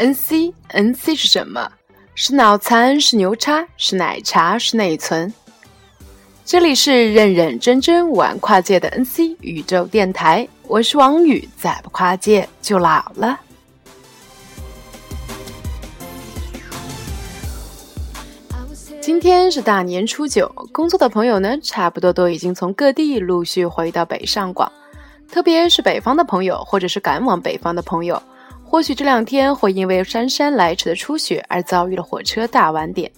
NC，NC 是什么？是脑残，是牛叉，是奶茶，是内存。这里是认认真真玩跨界的 NC 宇宙电台，我是王宇，再不跨界就老了。今天是大年初九，工作的朋友呢，差不多都已经从各地陆续回到北上广，特别是北方的朋友，或者是赶往北方的朋友。或许这两天会因为姗姗来迟的初雪而遭遇了火车大晚点，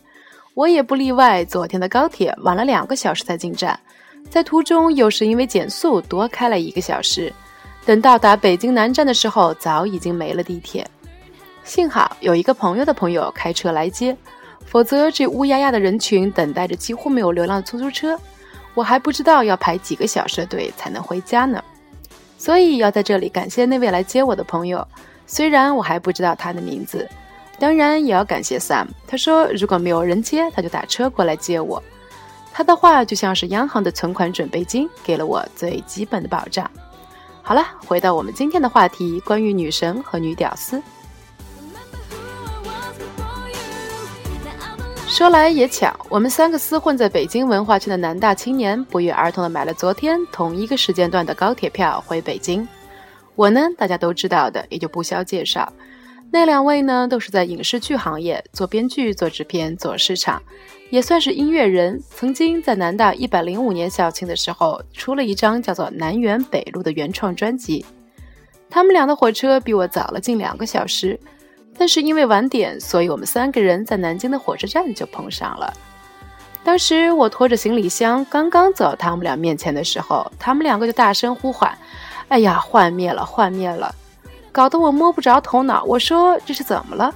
我也不例外。昨天的高铁晚了两个小时才进站，在途中又是因为减速多开了一个小时。等到达北京南站的时候，早已经没了地铁。幸好有一个朋友的朋友开车来接，否则这乌压压的人群等待着几乎没有流量的出租车，我还不知道要排几个小时的队才能回家呢。所以要在这里感谢那位来接我的朋友。虽然我还不知道他的名字，当然也要感谢 Sam。他说如果没有人接，他就打车过来接我。他的话就像是央行的存款准备金，给了我最基本的保障。好了，回到我们今天的话题，关于女神和女屌丝。说来也巧，我们三个厮混在北京文化圈的南大青年，不约而同的买了昨天同一个时间段的高铁票回北京。我呢，大家都知道的，也就不需要介绍。那两位呢，都是在影视剧行业做编剧、做制片、做市场，也算是音乐人。曾经在南大一百零五年校庆的时候，出了一张叫做《南园北路》的原创专辑。他们俩的火车比我早了近两个小时，但是因为晚点，所以我们三个人在南京的火车站就碰上了。当时我拖着行李箱刚刚走到他们俩面前的时候，他们两个就大声呼唤。哎呀，幻灭了，幻灭了，搞得我摸不着头脑。我说这是怎么了？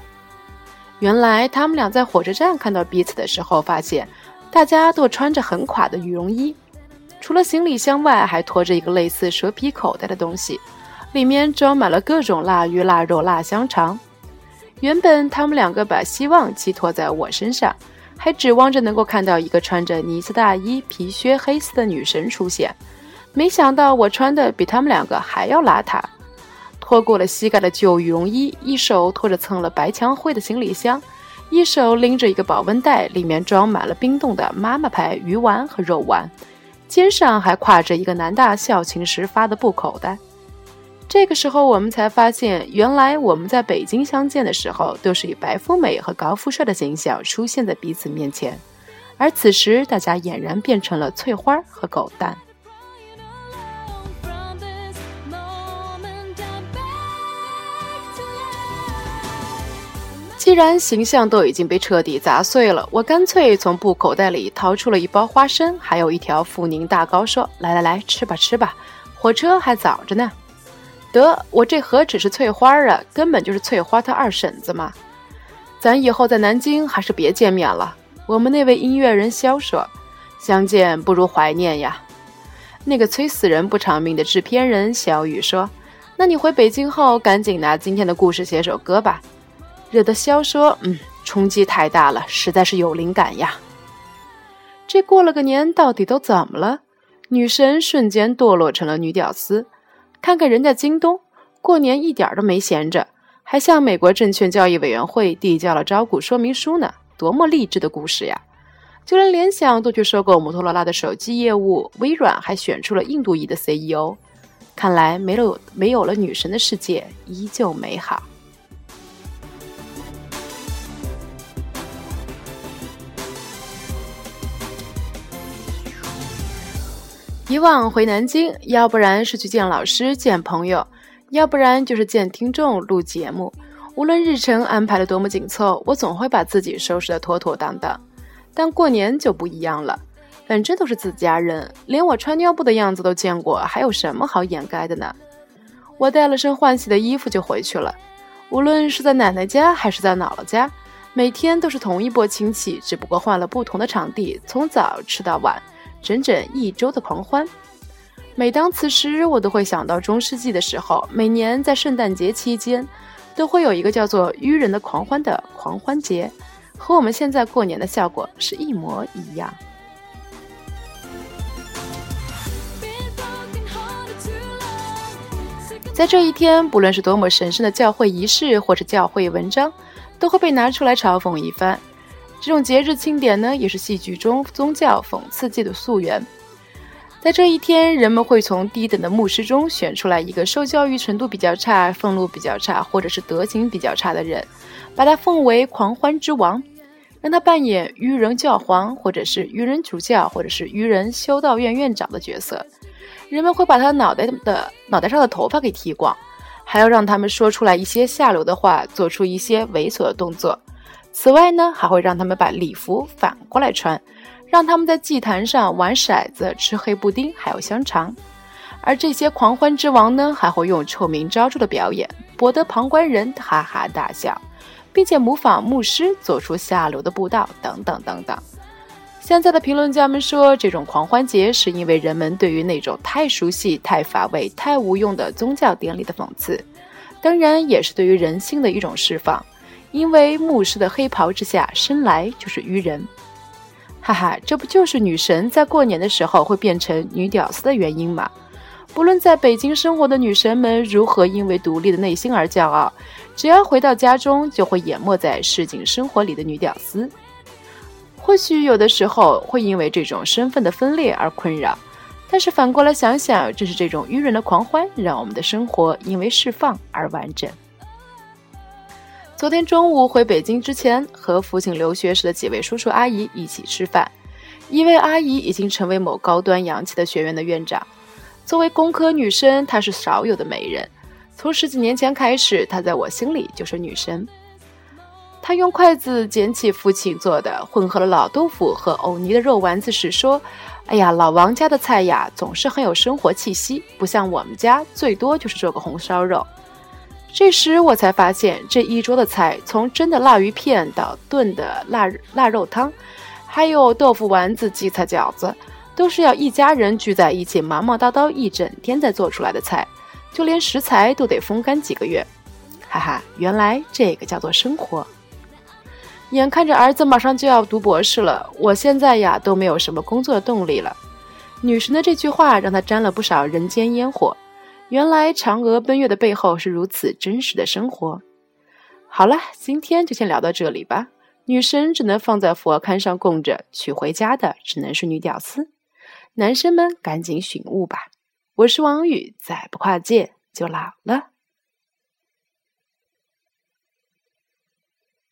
原来他们俩在火车站看到彼此的时候，发现大家都穿着很垮的羽绒衣，除了行李箱外，还拖着一个类似蛇皮口袋的东西，里面装满了各种腊鱼、腊肉、腊香肠。原本他们两个把希望寄托在我身上，还指望着能够看到一个穿着呢子大衣、皮靴、黑丝的女神出现。没想到我穿的比他们两个还要邋遢，拖过了膝盖的旧羽绒衣，一手拖着蹭了白墙灰的行李箱，一手拎着一个保温袋，里面装满了冰冻的妈妈牌鱼丸和肉丸，肩上还挎着一个南大校庆时发的布口袋。这个时候，我们才发现，原来我们在北京相见的时候，都是以白富美和高富帅的形象出现在彼此面前，而此时大家俨然变成了翠花和狗蛋。既然形象都已经被彻底砸碎了，我干脆从布口袋里掏出了一包花生，还有一条阜宁大糕，说：“来来来，吃吧吃吧，火车还早着呢。”得，我这何止是翠花啊，根本就是翠花她二婶子嘛。咱以后在南京还是别见面了。我们那位音乐人肖说：“相见不如怀念呀。”那个催死人不偿命的制片人小雨说：“那你回北京后，赶紧拿今天的故事写首歌吧。”惹得萧说：“嗯，冲击太大了，实在是有灵感呀。这过了个年，到底都怎么了？女神瞬间堕落成了女屌丝。看看人家京东，过年一点都没闲着，还向美国证券交易委员会递交了招股说明书呢。多么励志的故事呀！就连联想都去收购摩托罗拉的手机业务，微软还选出了印度裔的 CEO。看来没了没有了女神的世界依旧美好。”以往回南京，要不然是去见老师、见朋友，要不然就是见听众录节目。无论日程安排的多么紧凑，我总会把自己收拾得妥妥当当。但过年就不一样了，反正都是自家人，连我穿尿布的样子都见过，还有什么好掩盖的呢？我带了身换洗的衣服就回去了。无论是在奶奶家还是在姥姥家，每天都是同一波亲戚，只不过换了不同的场地，从早吃到晚。整整一周的狂欢，每当此时，我都会想到中世纪的时候，每年在圣诞节期间，都会有一个叫做“愚人的狂欢”的狂欢节，和我们现在过年的效果是一模一样。在这一天，不论是多么神圣的教会仪式或者教会文章，都会被拿出来嘲讽一番。这种节日庆典呢，也是戏剧中宗教讽刺界的溯源。在这一天，人们会从低等的牧师中选出来一个受教育程度比较差、俸禄比较差，或者是德行比较差的人，把他奉为狂欢之王，让他扮演愚人教皇，或者是愚人主教，或者是愚人修道院院长的角色。人们会把他脑袋的脑袋上的头发给剃光，还要让他们说出来一些下流的话，做出一些猥琐的动作。此外呢，还会让他们把礼服反过来穿，让他们在祭坛上玩骰子、吃黑布丁，还有香肠。而这些狂欢之王呢，还会用臭名昭著的表演博得旁观人哈哈大笑，并且模仿牧师做出下流的布道，等等等等。现在的评论家们说，这种狂欢节是因为人们对于那种太熟悉、太乏味、太无用的宗教典礼的讽刺，当然也是对于人性的一种释放。因为牧师的黑袍之下生来就是愚人，哈哈，这不就是女神在过年的时候会变成女屌丝的原因吗？不论在北京生活的女神们如何因为独立的内心而骄傲，只要回到家中，就会淹没在市井生活里的女屌丝。或许有的时候会因为这种身份的分裂而困扰，但是反过来想想，正是这种愚人的狂欢，让我们的生活因为释放而完整。昨天中午回北京之前，和父亲留学时的几位叔叔阿姨一起吃饭。一位阿姨已经成为某高端洋气的学院的院长，作为工科女生，她是少有的美人。从十几年前开始，她在我心里就是女神。她用筷子捡起父亲做的混合了老豆腐和藕泥的肉丸子时说：“哎呀，老王家的菜呀，总是很有生活气息，不像我们家，最多就是做个红烧肉。”这时我才发现，这一桌的菜，从蒸的腊鱼片到炖的腊腊肉汤，还有豆腐丸子、荠菜饺子，都是要一家人聚在一起忙忙叨叨一整天才做出来的菜，就连食材都得风干几个月。哈哈，原来这个叫做生活。眼看着儿子马上就要读博士了，我现在呀都没有什么工作动力了。女神的这句话让他沾了不少人间烟火。原来嫦娥奔月的背后是如此真实的生活。好了，今天就先聊到这里吧。女神只能放在佛龛上供着，娶回家的只能是女屌丝。男生们赶紧醒悟吧！我是王宇，再不跨界就老了。